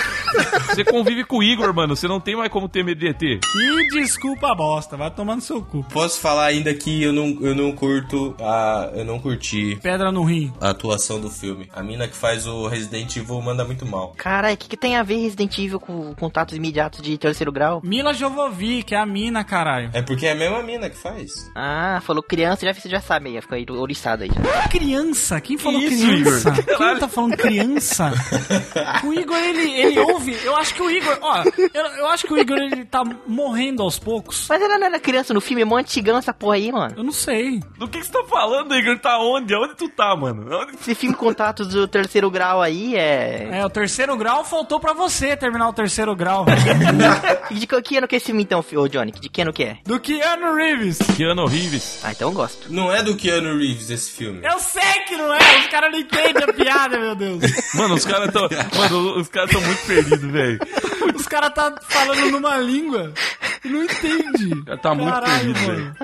Você convive com o Igor, mano. Você não tem mais como ter medo de ET. Que desculpa bosta, vai tomando seu cu. Posso falar ainda que eu não, eu não curto a. Eu não curti Pedra no rim. a atuação do filme. A mina que faz o Resident Evil manda muito mal. Caralho, o que, que tem a ver Resident Evil com contatos imediatos de terceiro grau? Mila Jovovic, que é a mina, caralho. É porque é a mesma mina que faz. Ah, falou criança, já você já sabe aí, fica aí oriçado aí. Criança? Quem falou isso, criança? Igor? Quem tá falando criança? o Igor, ele, ele ouve. Eu acho que o Igor, ó, eu, eu acho que o Igor ele tá morrendo aos poucos. Mas ela não era criança no filme, é mó antigão essa porra aí, mano. Eu não sei. Do que, que você tá falando, Igor? Tá onde? Onde tu tá, mano? Onde- Esse filme Contatos do terceiro grau aí é. É, o terceiro grau faltou pra você terminar o terceiro grau. De que, que ano que é esse filme então, ô Johnny? De que ano que é? Do Keanu Reeves. Keanu Reeves. Ah, então eu gosto. Não é do Keanu Reeves esse filme. Eu sei que não é, os caras não entendem a piada, meu Deus. Mano, os caras tão. Mano, os caras tão muito perdidos, velho. Os caras tá falando numa língua não entende. Tá muito Caralho, perdido,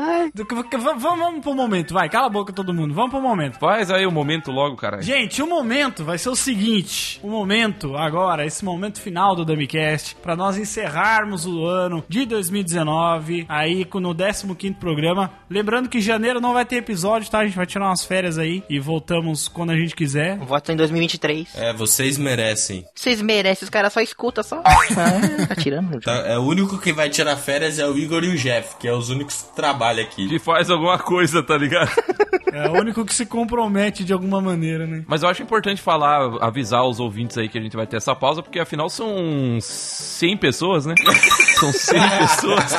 Vamos, vamos pro momento, vai. Cala a boca todo mundo. Vamos pro momento. Faz aí o momento logo, caralho. Gente, o momento vai ser o seguinte: o momento agora, esse momento final do Dummycast, pra nós encerrarmos o ano de 2019, aí com- no 15 programa. Lembrando que janeiro não vai ter episódio, tá? A gente vai tirar umas férias aí e voltamos quando a gente quiser. O voto em 2023. É, vocês merecem. Vocês merecem, os caras só escutam só. Ah, tá tirando. Tá, é o único que vai tirar férias é o Igor e o Jeff, que é os únicos que trabalham aqui. Que faz alguma coisa, tá ligado? É o único que se compromete de alguma maneira, né? Mas eu acho importante falar, avisar os ouvintes aí que a gente vai ter essa pausa, porque afinal são 100 pessoas, né? São 100 pessoas.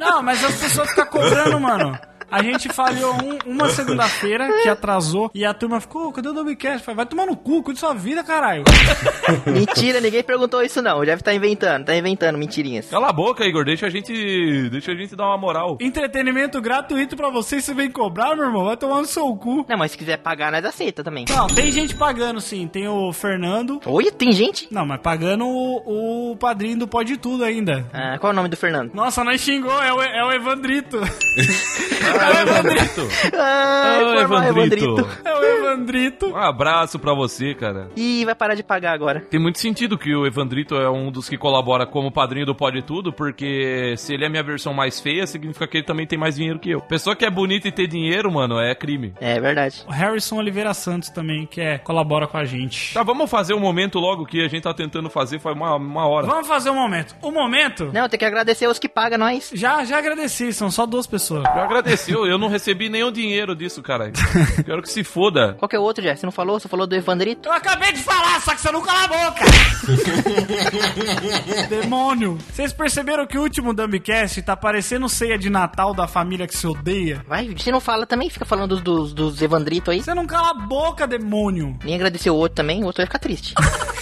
Não, mas as pessoas ficam cobrando, mano. A gente falhou um- uma segunda-feira que atrasou e a turma ficou, cadê o Dumbcast? Falei, Vai tomar no cu, cuide sua vida, caralho. Mentira, ninguém perguntou isso não. O Jeff tá inventando, tá inventando mentirinhas. Cala a boca, Igor, deixa a gente. Deixa a gente dar uma moral. Entretenimento gratuito pra vocês, você vem cobrar, meu irmão? Vai tomar no seu cu. Não, mas se quiser pagar, nós aceita também. Não, tem gente pagando sim. Tem o Fernando. Oi, tem gente? Não, mas pagando o, o padrinho do Pode Tudo ainda. Ah, qual é o nome do Fernando? Nossa, nós xingou, é o, é o Evandrito. é o Evandrito. Ah, foi mal, Evandrito. É o Evandrito. Um abraço pra você, cara. Ih, vai parar de pagar agora. Tem muito sentido que o Evandrito é um dos que colabora como padrinho do Pode Tudo, porque se ele é a minha versão mais feia, significa que ele também tem mais dinheiro que eu. Pessoa que é bonita e ter dinheiro, mano, é crime. É verdade. O Harrison Oliveira Santos também, que é, colabora com a gente. Tá, vamos fazer um momento logo que a gente tá tentando fazer faz uma, uma hora. Vamos fazer um momento. O momento, Não, tem que agradecer os que pagam nós. já, já agradeci, são só duas pessoas. Eu agradeci, eu, eu não recebi nenhum dinheiro disso, cara. Quero que se foda. Qual que é o outro, Jé? Você não falou? Você falou do Evandrito? Eu acabei de falar, só que você não cala a boca! Demônio! Vocês perceberam que o último Dumbcast tá parecendo ceia de Natal da família que se odeia? Vai, você não fala também? Fica falando dos, dos Evandrito aí? Você não cala a boca, demônio! Nem agradeceu o outro também, o outro vai ficar triste.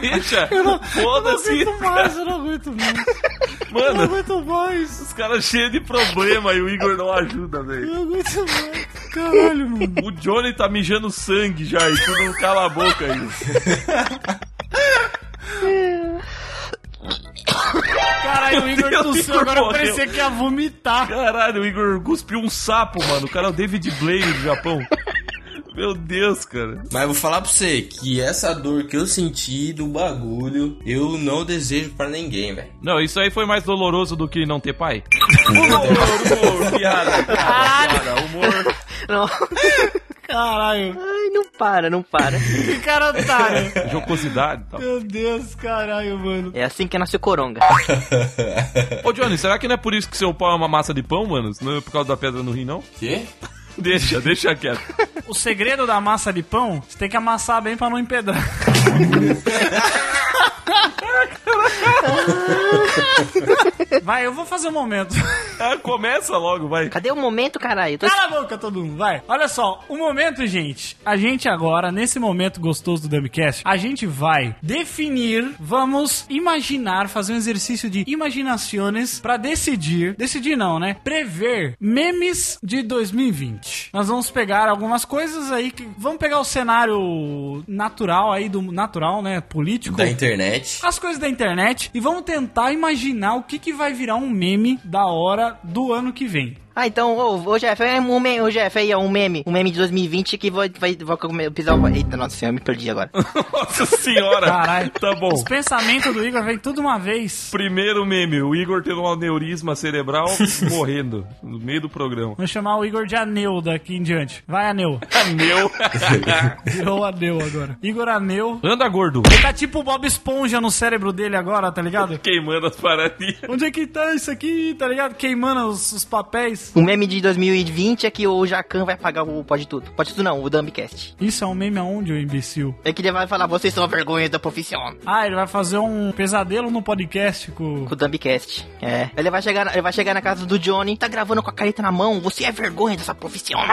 Deixa. Eu não Foda-se. aguento mais, eu não aguento mais. Eu não Mano, aguento mais. os caras cheios de problema e o Igor não ajuda, velho. Eu não aguento mais. Caralho, mano. O Johnny tá mijando sangue já e tu não cala a boca aí. Caralho, o Igor tossiu, agora eu morreu. parecia que ia vomitar. Caralho, o Igor cuspiu um sapo, mano. O cara é o David Blaine do Japão. Meu Deus, cara. Mas eu vou falar pra você que essa dor que eu senti do bagulho, eu não desejo pra ninguém, velho. Não, isso aí foi mais doloroso do que não ter pai. humor, humor, piada, piada, piada, humor. não. Caralho. Ai, não para, não para. Que cara otário. Jocosidade e tal. Meu Deus, caralho, mano. É assim que nasceu Coronga. Ô, Johnny, será que não é por isso que seu pau é uma massa de pão, mano? Não é por causa da pedra no rim, não? Quê? Deixa, deixa quieto. O segredo da massa de pão, você tem que amassar bem pra não empedrar. Vai, eu vou fazer um momento. Ah, começa logo, vai. Cadê o momento, caralho? Tô... Cala a boca, todo mundo, vai. Olha só, o momento, gente. A gente agora, nesse momento gostoso do Dumbcast, a gente vai definir, vamos imaginar, fazer um exercício de imaginações pra decidir, decidir não, né? Prever memes de 2020. Nós vamos pegar algumas coisas aí que vamos pegar o cenário natural aí do natural, né, político. Da internet. As coisas da internet e vamos tentar imaginar o que, que vai virar um meme da hora do ano que vem. Ah, então, ô, ô Jeff, é um meme, ô Jeff, aí, é um meme, um meme de 2020 que vai, vai, vai pisar o... Eita, nossa senhora, eu me perdi agora. Nossa senhora. Caralho. Tá bom. Os pensamentos do Igor vem tudo uma vez. Primeiro meme, o Igor tendo um aneurisma cerebral morrendo no meio do programa. Vamos chamar o Igor de Aneu daqui em diante. Vai, Aneu. Aneu. Virou Aneu agora. Igor Aneu. Anda, gordo. Ele tá tipo o Bob Esponja no cérebro dele agora, tá ligado? Queimando as paradinhas. Onde é que tá isso aqui, tá ligado? Queimando os, os papéis. O meme de 2020 é que o Jacan vai pagar o Pode Tudo. Pode Tudo não, o Dumbcast. Isso é um meme aonde, ô imbecil? É que ele vai falar, vocês são a vergonha da profissão. Ah, ele vai fazer um pesadelo no podcast com... Com o Dumbcast. É. Ele vai chegar, na- ele vai chegar na casa do Johnny, tá gravando com a caneta na mão, você é vergonha dessa profissão.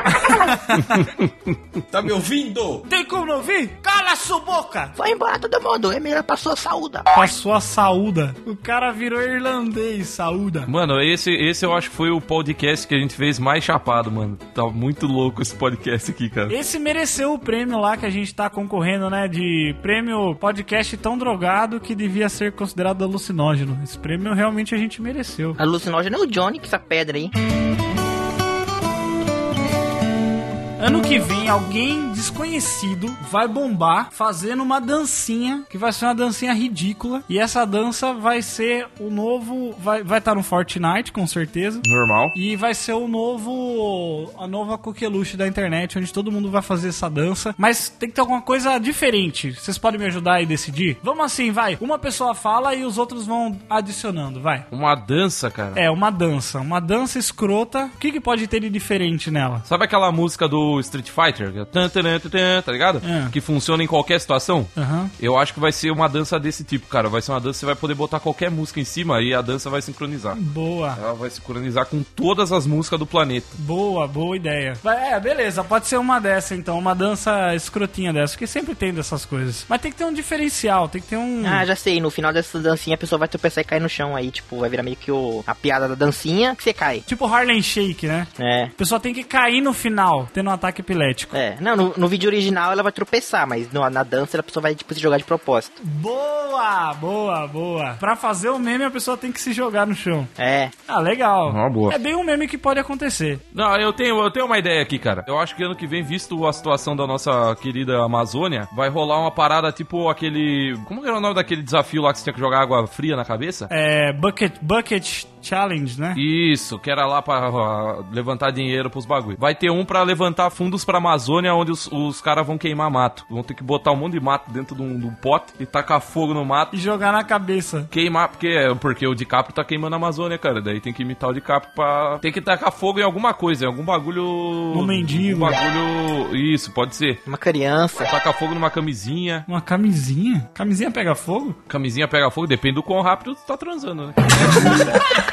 Tá me ouvindo? Tem como não ouvir? Cala sua boca! vai embora todo mundo, é melhor pra sua saúde. Passou a saúda. O cara virou irlandês, saúda. Mano, esse, esse eu acho que foi o podcast que a gente fez mais chapado, mano. Tá muito louco esse podcast aqui, cara. Esse mereceu o prêmio lá que a gente tá concorrendo, né? De prêmio podcast tão drogado que devia ser considerado alucinógeno. Esse prêmio realmente a gente mereceu. Alucinógeno é o Johnny, que essa pedra aí. Ano que vem, alguém desconhecido vai bombar fazendo uma dancinha, que vai ser uma dancinha ridícula. E essa dança vai ser o novo. Vai estar vai tá no Fortnite, com certeza. Normal. E vai ser o novo. A nova coqueluche da internet, onde todo mundo vai fazer essa dança. Mas tem que ter alguma coisa diferente. Vocês podem me ajudar a decidir? Vamos assim, vai. Uma pessoa fala e os outros vão adicionando, vai. Uma dança, cara. É, uma dança. Uma dança escrota. O que, que pode ter de diferente nela? Sabe aquela música do Street Fighter? É tan, tan, tan, tan, Tá ligado? É. Que funciona em qualquer situação? Aham. Eu acho que vai ser uma dança desse tipo, cara. Vai ser uma dança que você vai poder botar qualquer música em cima e a dança vai sincronizar. Boa. Ela vai sincronizar com todas as músicas do planeta. Boa, boa ideia. É, beleza, pode ser uma dessa então, uma dança escrotinha dessa, porque sempre tem dessas coisas. Mas tem que ter um diferencial, tem que ter um. Ah, já sei, no final dessa dancinha a pessoa vai tropeçar e cair no chão aí, tipo, vai virar meio que o, a piada da dancinha que você cai. Tipo Harlem Shake, né? É. A pessoa tem que cair no final, tendo um ataque epilético. É, não, no, no vídeo original ela vai tropeçar, mas no- na dança a pessoa vai, tipo, se jogar de propósito. Boa, boa, boa. Pra fazer o meme, a pessoa tem que se jogar no chão. É. Ah, legal. Uma boa. É bem um meme que pode acontecer. Não, eu tenho, eu tenho uma ideia aqui, cara. Eu acho que ano que vem, visto a situação da nossa querida Amazônia, vai rolar uma parada tipo aquele. Como era o nome daquele desafio lá que você tinha que jogar água fria na cabeça? É. Bucket. Bucket Challenge, né? Isso, que era lá pra ah, levantar dinheiro pros bagulho. Vai ter um pra levantar fundos pra Amazônia, onde os, os caras vão queimar mato. Vão ter que botar um monte de mato dentro de um, de um pote e tacar fogo no mato. E jogar na cabeça. Queimar, porque, porque o DiCaprio tá queimando a Amazônia, cara. Daí tem que imitar o DiCaprio pra. Tem que tacar fogo em alguma coisa, em algum bagulho. No mendigo. Um bagulho. Isso, pode ser. Uma criança. Tacar fogo numa camisinha. Uma camisinha? Camisinha pega fogo? Camisinha pega fogo, depende do quão rápido tu tá transando, né?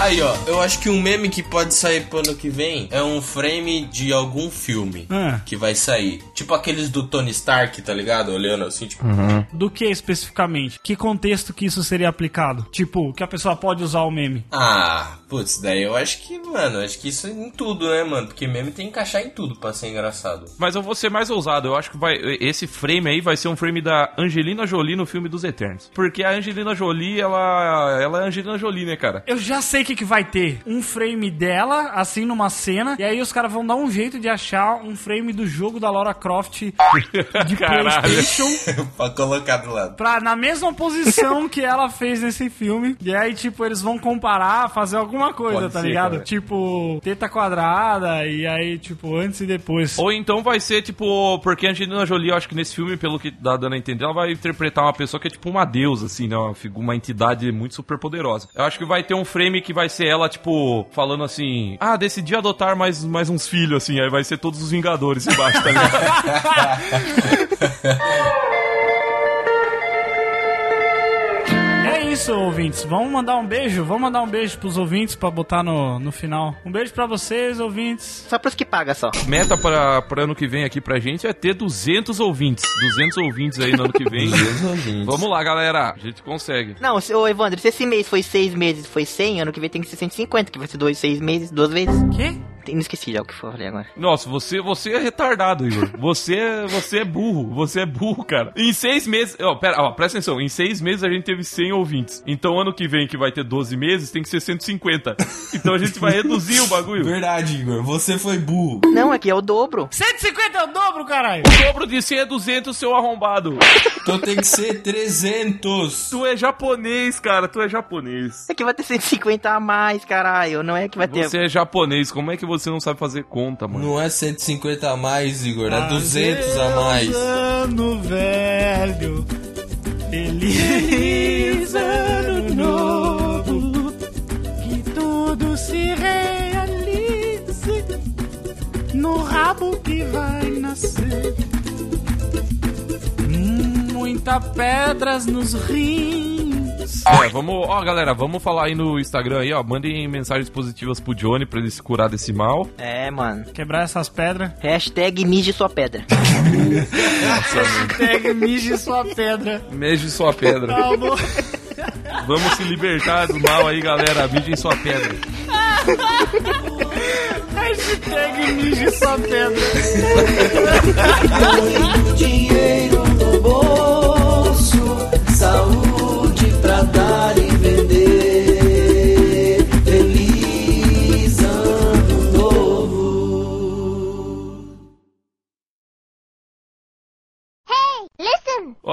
Aí, ó, eu acho que um meme que pode sair pro ano que vem é um frame de algum filme Ah. que vai sair. Tipo aqueles do Tony Stark, tá ligado? Olhando assim, tipo. Do que especificamente? Que contexto que isso seria aplicado? Tipo, que a pessoa pode usar o meme. Ah, putz, daí eu acho que, mano, acho que isso é em tudo, né, mano? Porque meme tem que encaixar em tudo pra ser engraçado. Mas eu vou ser mais ousado. Eu acho que vai. Esse frame aí vai ser um frame da Angelina Jolie no filme dos Eternos. Porque a Angelina Jolie, ela. Ela é Angelina Jolie, né, cara? Eu já sei o que, que vai ter. Um frame dela, assim, numa cena. E aí os caras vão dar um jeito de achar um frame do jogo da Laura Croft de. Playstation. pra colocar do lado. Pra, na mesma posição que ela fez nesse filme. E aí, tipo, eles vão comparar, fazer alguma coisa, Pode tá ser, ligado? cara. Tipo, teta quadrada, e aí, tipo, antes e depois. Ou então vai ser tipo. Porque a Angelina Jolie, eu acho que nesse filme, pelo que dá dando a entender, ela vai interpretar uma pessoa que é tipo uma deusa, assim, né? Uma, uma entidade muito super poderosa. Eu acho que vai ter um frame que vai ser ela, tipo, falando assim: Ah, decidi adotar mais, mais uns filhos, assim. Aí vai ser todos os Vingadores embaixo, tá ligado? isso, ouvintes. Vamos mandar um beijo? Vamos mandar um beijo pros ouvintes pra botar no, no final. Um beijo pra vocês, ouvintes. Só pros que pagam só. Meta para para ano que vem aqui pra gente é ter 200 ouvintes. 200 ouvintes aí no ano que vem. Vamos lá, galera. A gente consegue. Não, se- ô Evandro, se esse mês foi seis meses foi 100, ano que vem tem que ser 150, que vai ser dois, seis meses, duas vezes. Quê? Tem- Não esqueci já o que eu falei agora. Nossa, você, você é retardado, Igor. Você, você é burro. Você é burro, cara. Em seis meses. Ó, pera, ó, presta atenção. Em seis meses a gente teve 100 ouvintes. Então ano que vem, que vai ter 12 meses, tem que ser 150. Então a gente vai reduzir o bagulho. Verdade, Igor. Você foi burro. Não, aqui é o dobro. 150 é o dobro, caralho! O dobro de 100 é 200, seu arrombado. Então tem que ser 300. Tu é japonês, cara. Tu é japonês. Aqui vai ter 150 a mais, caralho. Não é que vai ter. Você é japonês. Como é que você não sabe fazer conta, mano? Não é 150 a mais, Igor. É 200 a mais. Ano velho, feliz ano novo, que tudo se realize no rabo que vai nascer. Muita pedras nos rins. É, vamos, ó, galera, vamos falar aí no Instagram aí, ó. Mandem mensagens positivas pro Johnny pra ele se curar desse mal. É, mano. Quebrar essas pedras. Hashtag mije sua pedra. Hashtag mije sua pedra. Meje sua pedra. Calma. Vamos se libertar do mal aí, galera. Mijem sua pedra. Hashtag mije sua pedra. dinheiro no bolso, saúde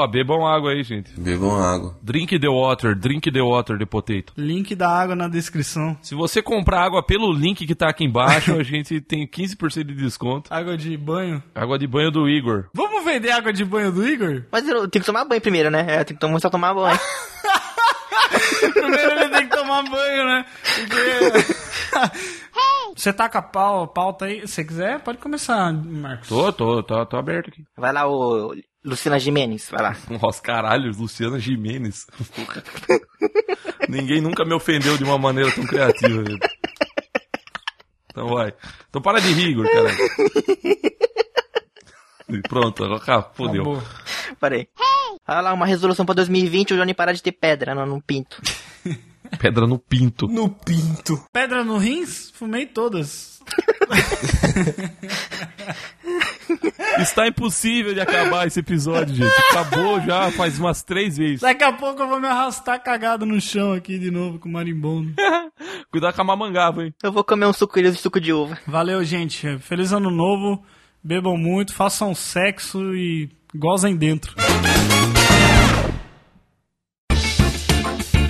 Ó, bebam água aí, gente. Bebam água. Drink the water, drink the water de potato. Link da água na descrição. Se você comprar água pelo link que tá aqui embaixo, a gente tem 15% de desconto. Água de banho. Água de banho do Igor. Vamos vender água de banho do Igor? Mas eu tenho que tomar banho primeiro, né? É, Eu tenho que tomar, só tomar banho. Primeiro ele tem que tomar banho, né? Porque... Você tá com a pau, pauta aí? Se quiser, pode começar, Marcos. Tô, tô, tô, tô aberto aqui. Vai lá, ô Luciana Jimenez, vai lá. Nossa, caralho, Luciana Jimenez. Ninguém nunca me ofendeu de uma maneira tão criativa. velho. Então vai. Então para de rir, Igor, caralho. E Pronto, agora fodeu. Acabou. Parei. Vai lá, uma resolução pra 2020, o Johnny parar de ter pedra no, no pinto. Pedra no pinto. No pinto. Pedra no rins? Fumei todas. Está impossível de acabar esse episódio, gente. Acabou já faz umas três vezes. Daqui a pouco eu vou me arrastar cagado no chão aqui de novo com o marimbondo. Cuidado com a mamangava, hein? Eu vou comer um sucrilhos de suco de uva. Valeu, gente. Feliz ano novo. Bebam muito, façam sexo e gozem dentro.